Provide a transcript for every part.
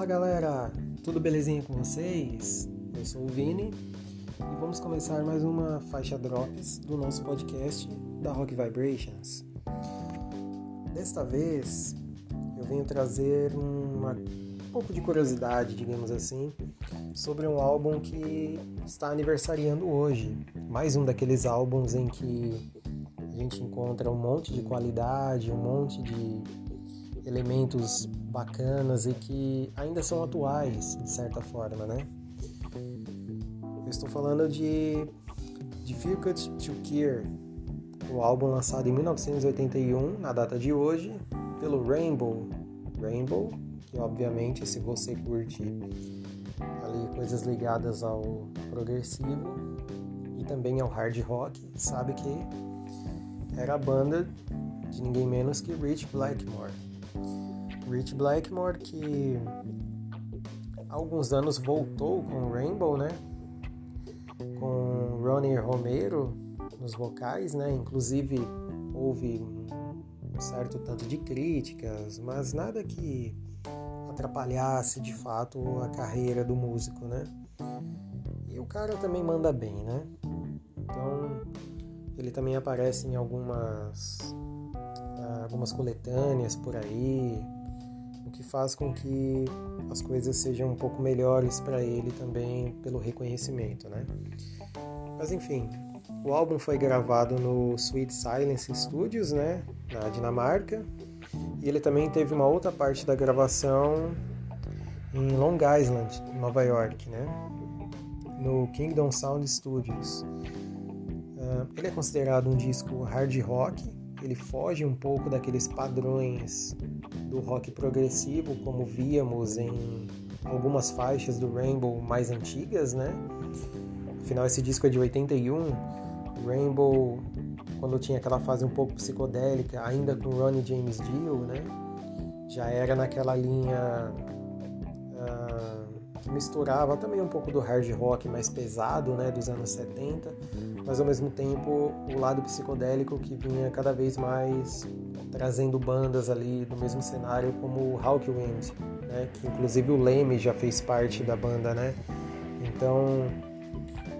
Fala galera, tudo belezinha com vocês? Eu sou o Vini e vamos começar mais uma faixa drops do nosso podcast da Rock Vibrations. Desta vez eu venho trazer uma, um pouco de curiosidade, digamos assim, sobre um álbum que está aniversariando hoje. Mais um daqueles álbuns em que a gente encontra um monte de qualidade, um monte de elementos bacanas e que ainda são atuais, de certa forma, né? Eu estou falando de Difficult to Cure, o álbum lançado em 1981, na data de hoje, pelo Rainbow. Rainbow, que obviamente, se você curte ali coisas ligadas ao progressivo e também ao hard rock, sabe que era a banda de ninguém menos que Rich Blackmore. Rich Blackmore, que há alguns anos voltou com Rainbow, né? Com Ronnie Romero nos vocais, né? Inclusive houve um certo tanto de críticas, mas nada que atrapalhasse de fato a carreira do músico, né? E o cara também manda bem, né? Então ele também aparece em algumas algumas coletâneas por aí, o que faz com que as coisas sejam um pouco melhores para ele também pelo reconhecimento, né? Mas enfim, o álbum foi gravado no Sweet Silence Studios, né, na Dinamarca, e ele também teve uma outra parte da gravação em Long Island, Nova York, né, no Kingdom Sound Studios. Uh, ele é considerado um disco hard rock, ele foge um pouco daqueles padrões do rock progressivo, como víamos em algumas faixas do Rainbow mais antigas, né? Afinal, esse disco é de 81. Rainbow, quando tinha aquela fase um pouco psicodélica, ainda com Ronnie James Dio, né? Já era naquela linha uh, misturava também um pouco do hard rock mais pesado, né? Dos anos 70, mas ao mesmo tempo o lado psicodélico que vinha cada vez mais trazendo bandas ali do mesmo cenário como o Hawkwind, né? que inclusive o Leme já fez parte da banda, né? Então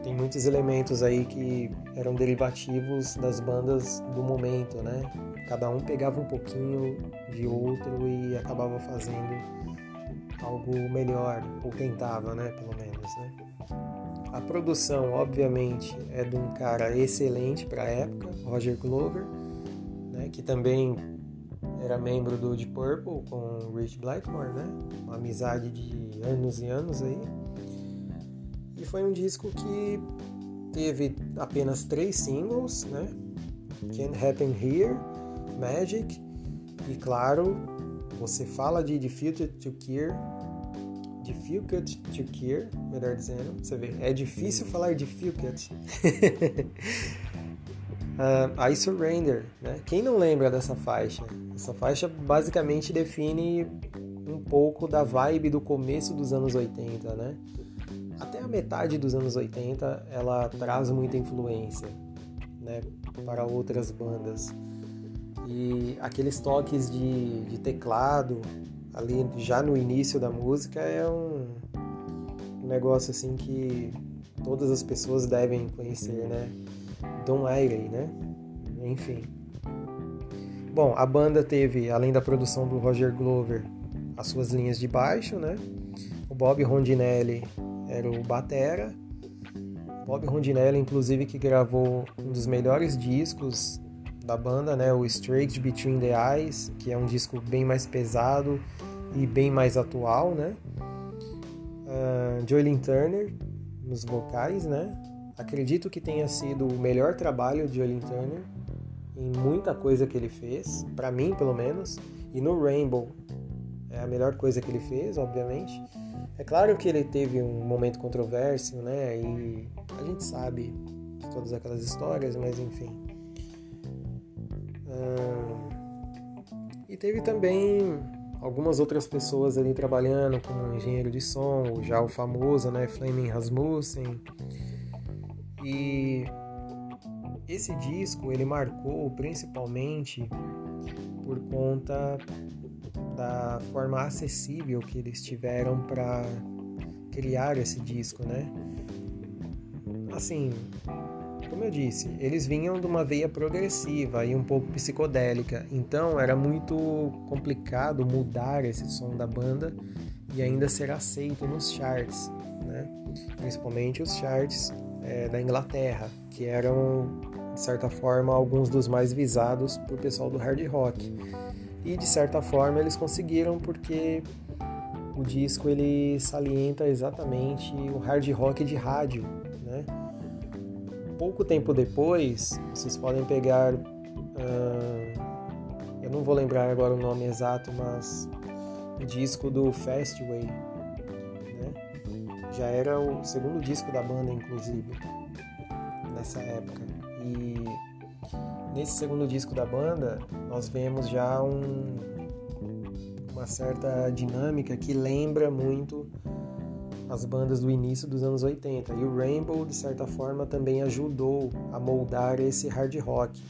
tem muitos elementos aí que eram derivativos das bandas do momento, né? Cada um pegava um pouquinho de outro e acabava fazendo algo melhor, ou tentava, né, pelo menos, né? A produção, obviamente, é de um cara excelente para a época, Roger Glover, né, que também era membro do Deep Purple com Rich Blackmore, né? Uma amizade de anos e anos aí. E foi um disco que teve apenas três singles, né? Can't Happen Here, Magic e claro, você fala de Difficult to Cure, Difficult to Cure, melhor dizendo, você vê, é difícil falar Difficult. Uh, I Surrender, né? Quem não lembra dessa faixa? Essa faixa basicamente define um pouco da vibe do começo dos anos 80, né? Até a metade dos anos 80 ela traz muita influência, né? Para outras bandas. E aqueles toques de, de teclado ali já no início da música é um, um negócio assim que todas as pessoas devem conhecer, né? Don Airey, né? Enfim. Bom, a banda teve, além da produção do Roger Glover, as suas linhas de baixo, né? O Bob Rondinelli era o batera. Bob Rondinelli, inclusive, que gravou um dos melhores discos da banda, né? O Straight Between the Eyes, que é um disco bem mais pesado e bem mais atual, né? Uh, Joelyn Turner nos vocais, né? Acredito que tenha sido o melhor trabalho de Olin Turner em muita coisa que ele fez, para mim pelo menos, e no Rainbow é a melhor coisa que ele fez, obviamente. É claro que ele teve um momento controverso, né? E a gente sabe todas aquelas histórias, mas enfim. E teve também algumas outras pessoas ali trabalhando como engenheiro de som, já o famoso, né, Fleming Rasmussen. E esse disco ele marcou principalmente por conta da forma acessível que eles tiveram para criar esse disco, né? Assim, como eu disse, eles vinham de uma veia progressiva e um pouco psicodélica, então era muito complicado mudar esse som da banda e ainda ser aceito nos charts, né? principalmente os charts é, da Inglaterra, que eram, de certa forma, alguns dos mais visados por pessoal do hard rock. E de certa forma eles conseguiram porque o disco ele salienta exatamente o hard rock de rádio, né? Pouco tempo depois, vocês podem pegar, uh, eu não vou lembrar agora o nome exato, mas o disco do Fastway, né? Já era o segundo disco da banda, inclusive, nessa época. E nesse segundo disco da banda, nós vemos já um, uma certa dinâmica que lembra muito as bandas do início dos anos 80. E o Rainbow, de certa forma, também ajudou a moldar esse hard rock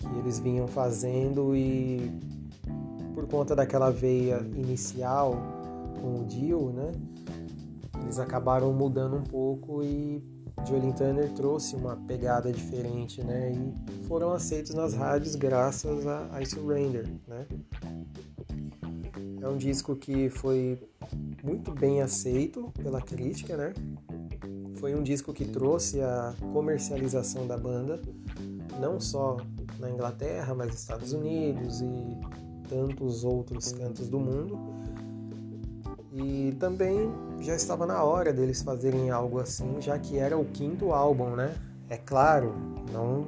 que eles vinham fazendo e por conta daquela veia inicial com o Dio, né? Eles acabaram mudando um pouco e Jolene Turner trouxe uma pegada diferente, né? E foram aceitos nas rádios graças a, I Surrender, né? É um disco que foi muito bem aceito pela crítica, né? Foi um disco que trouxe a comercialização da banda, não só na Inglaterra, mas nos Estados Unidos e tantos outros cantos do mundo. E também já estava na hora deles fazerem algo assim, já que era o quinto álbum, né? É claro, não,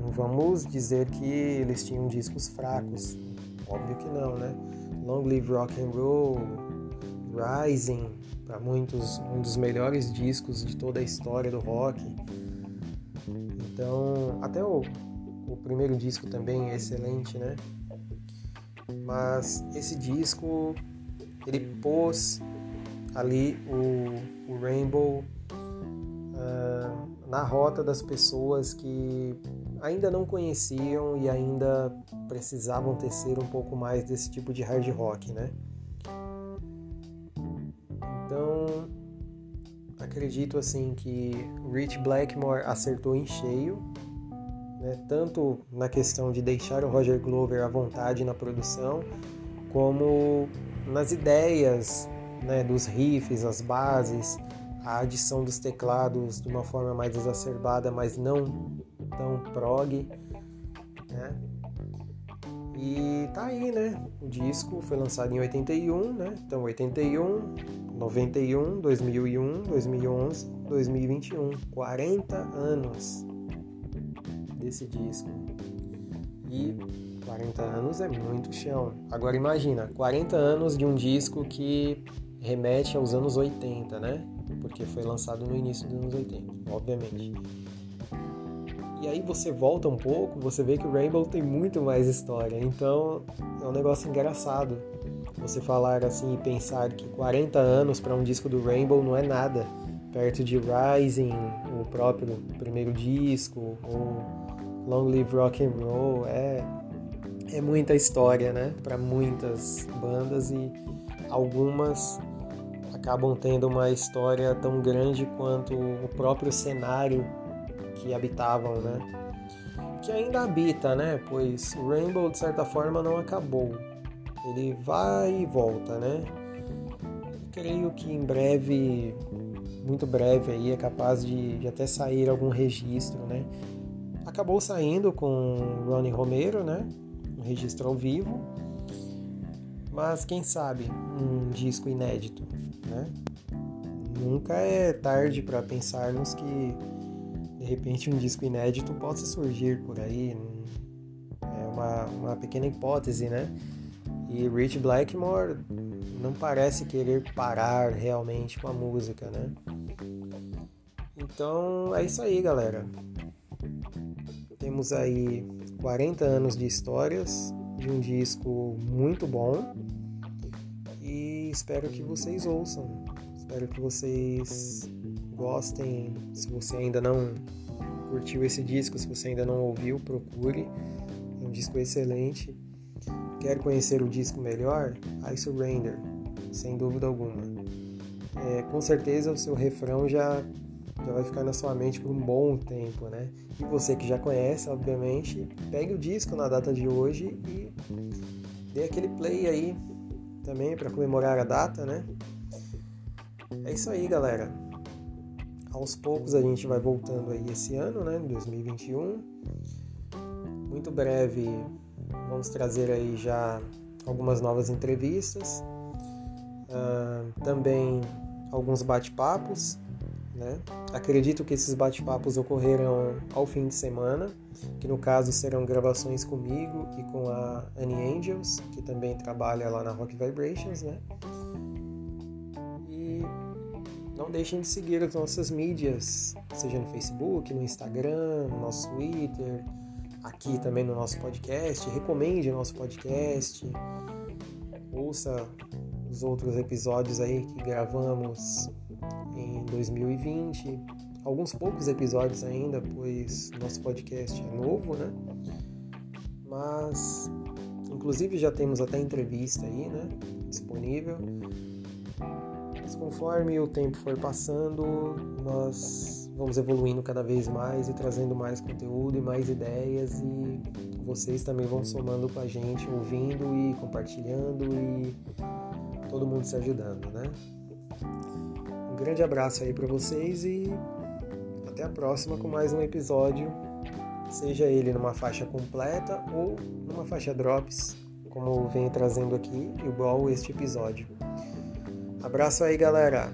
não vamos dizer que eles tinham discos fracos, óbvio que não, né? Long Live Rock and Roll, Rising, para muitos um dos melhores discos de toda a história do rock. Então, até o, o primeiro disco também é excelente, né? mas esse disco ele pôs ali o, o Rainbow uh, na rota das pessoas que ainda não conheciam e ainda precisavam tecer um pouco mais desse tipo de hard rock, né? Então, acredito assim que Rich Blackmore acertou em cheio né? tanto na questão de deixar o Roger Glover à vontade na produção, como nas ideias né, dos riffs, as bases, a adição dos teclados de uma forma mais exacerbada, mas não tão prog. Né? E tá aí, né? O disco foi lançado em 81, né? Então 81, 91, 2001, 2011, 2021, 40 anos desse disco. E 40 anos é muito chão. Agora imagina, 40 anos de um disco que remete aos anos 80, né? Porque foi lançado no início dos anos 80, obviamente. E aí você volta um pouco, você vê que o Rainbow tem muito mais história. Então é um negócio engraçado você falar assim e pensar que 40 anos para um disco do Rainbow não é nada perto de Rising, o próprio primeiro disco, ou Long Live Rock and Roll, é, é muita história, né? Para muitas bandas e algumas acabam tendo uma história tão grande quanto o próprio cenário que habitavam, né? Que ainda habita, né? Pois o Rainbow de certa forma não acabou. Ele vai e volta, né? Creio que em breve, muito breve aí, é capaz de, de até sair algum registro, né? acabou saindo com Ronnie Romero, né? Um registro ao vivo. Mas quem sabe um disco inédito, né? Nunca é tarde para pensarmos que de repente um disco inédito possa surgir por aí. É uma, uma pequena hipótese, né? E Rich Blackmore não parece querer parar realmente com a música, né? Então é isso aí, galera. Temos aí 40 anos de histórias de um disco muito bom e espero que vocês ouçam. Espero que vocês gostem. Se você ainda não curtiu esse disco, se você ainda não ouviu, procure. É um disco excelente. quer conhecer o disco melhor, I Surrender, sem dúvida alguma. É, com certeza o seu refrão já, já vai ficar na sua mente por um bom tempo, né? E você que já conhece, obviamente, pegue o disco na data de hoje e dê aquele play aí também para comemorar a data, né? É isso aí, galera. Aos poucos a gente vai voltando aí esse ano, né, 2021. Muito breve vamos trazer aí já algumas novas entrevistas, uh, também alguns bate-papos, né? Acredito que esses bate-papos ocorrerão ao fim de semana, que no caso serão gravações comigo e com a Annie Angels, que também trabalha lá na Rock Vibrations, né? Não deixem de seguir as nossas mídias, seja no Facebook, no Instagram, no nosso Twitter, aqui também no nosso podcast. Recomende o nosso podcast. Ouça os outros episódios aí que gravamos em 2020. Alguns poucos episódios ainda, pois nosso podcast é novo, né? Mas, inclusive, já temos até entrevista aí, né? Disponível. Mas conforme o tempo for passando, nós vamos evoluindo cada vez mais e trazendo mais conteúdo e mais ideias e vocês também vão somando com a gente, ouvindo e compartilhando e todo mundo se ajudando, né? Um grande abraço aí para vocês e até a próxima com mais um episódio, seja ele numa faixa completa ou numa faixa drops, como venho trazendo aqui, igual este episódio. Abraço aí, galera!